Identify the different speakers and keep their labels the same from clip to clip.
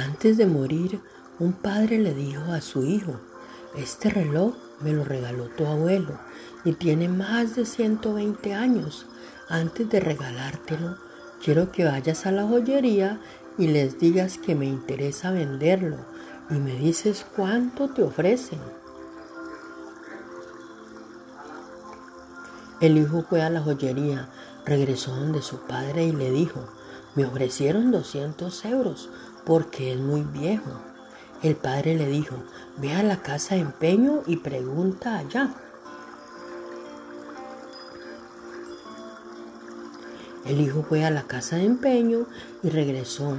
Speaker 1: Antes de morir, un padre le dijo a su hijo, este reloj me lo regaló tu abuelo y tiene más de 120 años. Antes de regalártelo, quiero que vayas a la joyería y les digas que me interesa venderlo y me dices cuánto te ofrecen. El hijo fue a la joyería, regresó donde su padre y le dijo, me ofrecieron 200 euros porque es muy viejo. El padre le dijo, ve a la casa de empeño y pregunta allá. El hijo fue a la casa de empeño y regresó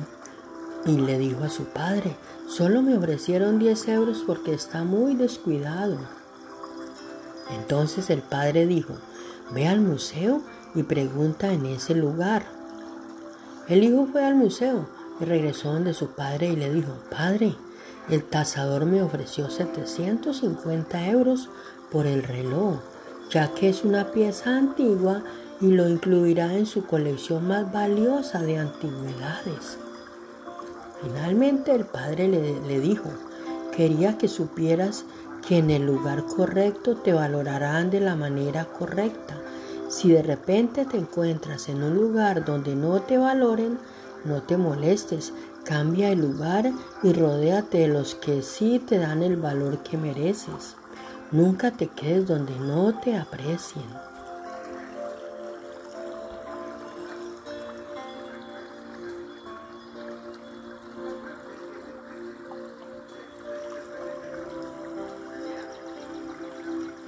Speaker 1: y le dijo a su padre, solo me ofrecieron 10 euros porque está muy descuidado. Entonces el padre dijo, ve al museo y pregunta en ese lugar. El hijo fue al museo regresó donde su padre y le dijo, Padre, el tasador me ofreció 750 euros por el reloj, ya que es una pieza antigua y lo incluirá en su colección más valiosa de antigüedades. Finalmente el padre le, le dijo, quería que supieras que en el lugar correcto te valorarán de la manera correcta. Si de repente te encuentras en un lugar donde no te valoren, no te molestes, cambia el lugar y rodéate de los que sí te dan el valor que mereces. Nunca te quedes donde no te aprecien.